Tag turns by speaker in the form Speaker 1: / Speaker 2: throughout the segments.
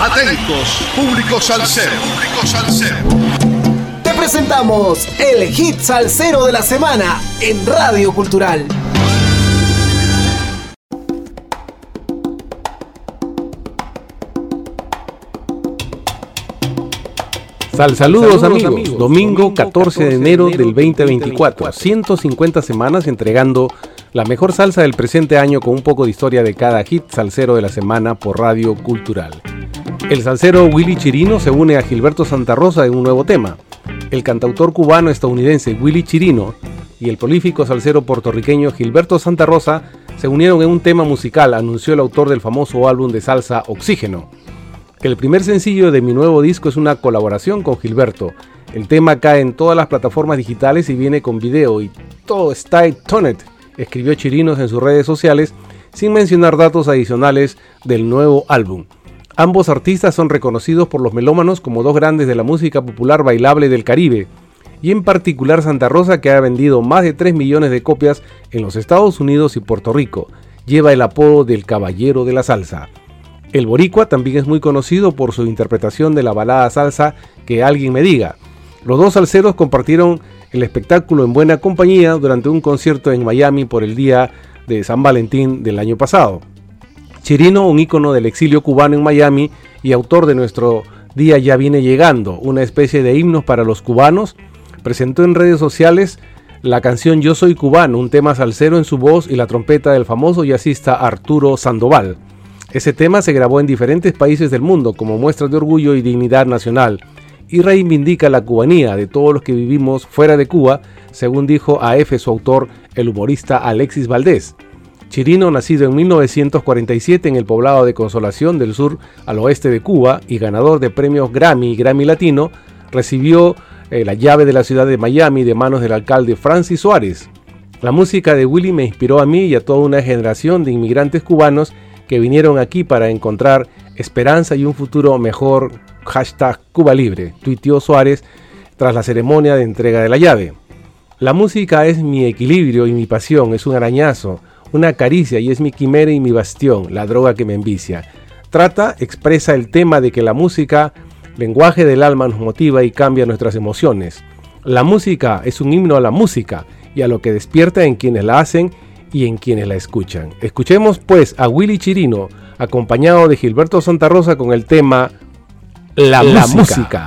Speaker 1: Atentos, público salsero. Público salsero.
Speaker 2: Te presentamos el hit salsero de la semana en Radio Cultural.
Speaker 3: Sal, saludos, amigos. Domingo 14 de enero del 2024. 150 semanas entregando la mejor salsa del presente año con un poco de historia de cada hit salsero de la semana por Radio Cultural. El salsero Willy Chirino se une a Gilberto Santa Rosa en un nuevo tema. El cantautor cubano-estadounidense Willy Chirino y el prolífico salsero puertorriqueño Gilberto Santa Rosa se unieron en un tema musical, anunció el autor del famoso álbum de salsa Oxígeno. El primer sencillo de mi nuevo disco es una colaboración con Gilberto. El tema cae en todas las plataformas digitales y viene con video y todo está en Tonet, escribió Chirinos en sus redes sociales sin mencionar datos adicionales del nuevo álbum. Ambos artistas son reconocidos por los melómanos como dos grandes de la música popular bailable del Caribe, y en particular Santa Rosa que ha vendido más de 3 millones de copias en los Estados Unidos y Puerto Rico. Lleva el apodo del Caballero de la Salsa. El boricua también es muy conocido por su interpretación de la balada salsa Que alguien me diga. Los dos salseros compartieron el espectáculo en buena compañía durante un concierto en Miami por el día de San Valentín del año pasado. Chirino, un ícono del exilio cubano en Miami y autor de nuestro Día ya viene llegando, una especie de himnos para los cubanos, presentó en redes sociales la canción Yo soy cubano, un tema salsero en su voz y la trompeta del famoso jazzista Arturo Sandoval. Ese tema se grabó en diferentes países del mundo como muestra de orgullo y dignidad nacional y reivindica la cubanía de todos los que vivimos fuera de Cuba, según dijo a F su autor, el humorista Alexis Valdés. Chirino, nacido en 1947 en el poblado de Consolación del Sur al oeste de Cuba y ganador de premios Grammy y Grammy Latino, recibió eh, la llave de la ciudad de Miami de manos del alcalde Francis Suárez. La música de Willy me inspiró a mí y a toda una generación de inmigrantes cubanos que vinieron aquí para encontrar esperanza y un futuro mejor. Hashtag Cuba Libre, tuiteó Suárez tras la ceremonia de entrega de la llave. La música es mi equilibrio y mi pasión, es un arañazo, una caricia y es mi quimera y mi bastión, la droga que me envicia. Trata, expresa el tema de que la música, lenguaje del alma, nos motiva y cambia nuestras emociones. La música es un himno a la música y a lo que despierta en quienes la hacen y en quienes la escuchan. Escuchemos pues a Willy Chirino, acompañado de Gilberto Santa Rosa con el tema La, música.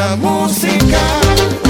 Speaker 4: outra música.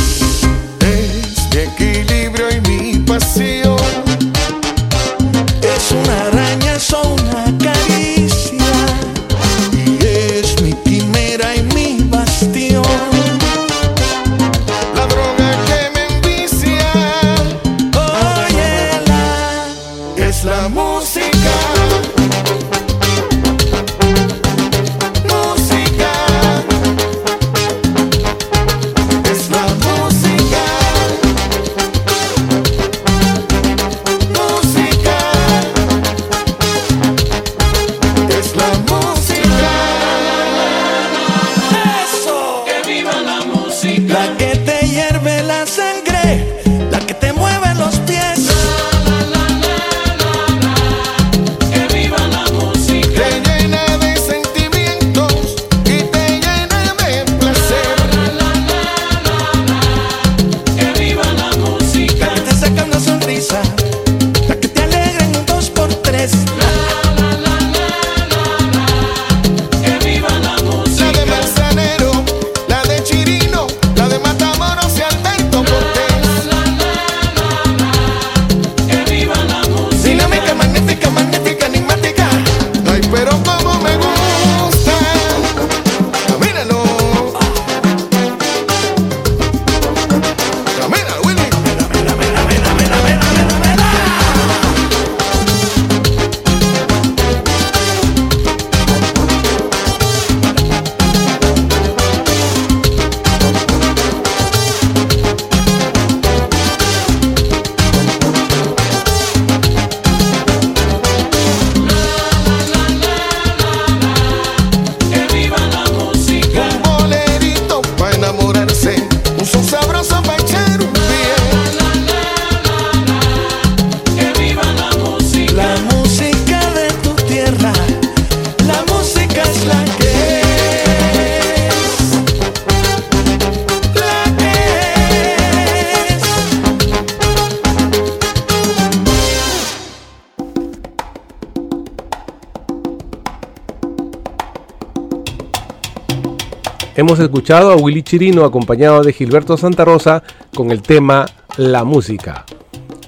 Speaker 4: Vamos sim.
Speaker 3: Hemos escuchado a Willy Chirino acompañado de Gilberto Santa Rosa con el tema La música.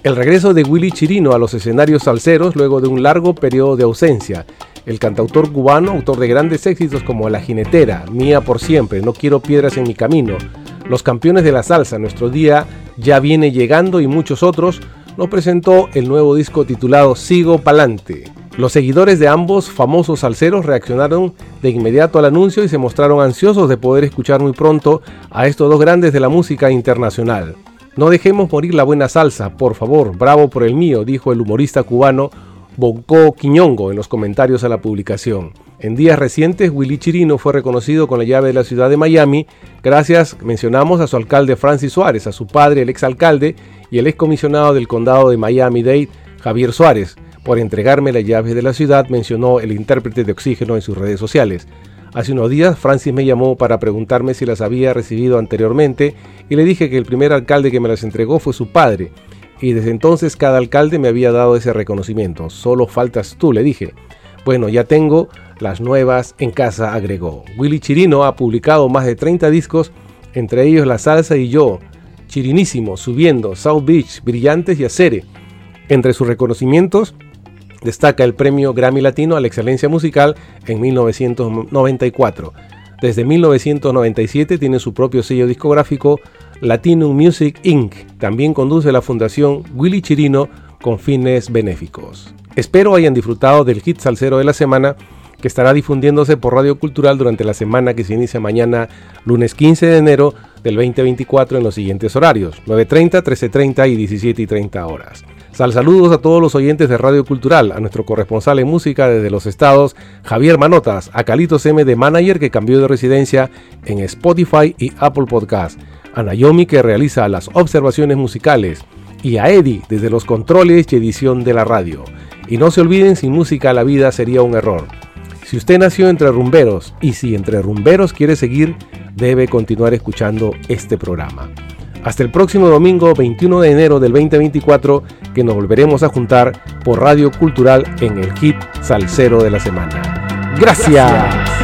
Speaker 3: El regreso de Willy Chirino a los escenarios salseros luego de un largo periodo de ausencia. El cantautor cubano, autor de grandes éxitos como La jinetera, Mía por siempre, No quiero piedras en mi camino, Los campeones de la salsa, Nuestro día ya viene llegando y muchos otros, nos presentó el nuevo disco titulado Sigo Palante. Los seguidores de ambos famosos salseros reaccionaron de inmediato al anuncio y se mostraron ansiosos de poder escuchar muy pronto a estos dos grandes de la música internacional. No dejemos morir la buena salsa, por favor, bravo por el mío, dijo el humorista cubano Bonco Quiñongo en los comentarios a la publicación. En días recientes, Willy Chirino fue reconocido con la llave de la ciudad de Miami, gracias, mencionamos, a su alcalde Francis Suárez, a su padre, el exalcalde, y el excomisionado del condado de Miami-Dade, Javier Suárez, por entregarme la llave de la ciudad, mencionó el intérprete de oxígeno en sus redes sociales. Hace unos días Francis me llamó para preguntarme si las había recibido anteriormente y le dije que el primer alcalde que me las entregó fue su padre. Y desde entonces cada alcalde me había dado ese reconocimiento. Solo faltas tú, le dije. Bueno, ya tengo las nuevas en casa, agregó. Willy Chirino ha publicado más de 30 discos, entre ellos La Salsa y Yo, Chirinísimo, Subiendo, South Beach, Brillantes y Acere. Entre sus reconocimientos Destaca el premio Grammy Latino a la excelencia musical en 1994. Desde 1997 tiene su propio sello discográfico Latino Music Inc. También conduce la fundación Willy Chirino con fines benéficos. Espero hayan disfrutado del hit salsero de la semana que estará difundiéndose por Radio Cultural durante la semana que se inicia mañana, lunes 15 de enero del 2024 en los siguientes horarios, 9.30, 13.30 y 17.30 horas. Sal saludos a todos los oyentes de Radio Cultural, a nuestro corresponsal en música desde los estados, Javier Manotas, a Calitos M de Manager que cambió de residencia en Spotify y Apple Podcast, a Naomi que realiza las observaciones musicales y a Eddie desde los controles y edición de la radio. Y no se olviden, sin música la vida sería un error. Si usted nació entre rumberos y si entre rumberos quiere seguir, debe continuar escuchando este programa. Hasta el próximo domingo 21 de enero del 2024 que nos volveremos a juntar por Radio Cultural en el hit Salcero de la Semana. Gracias.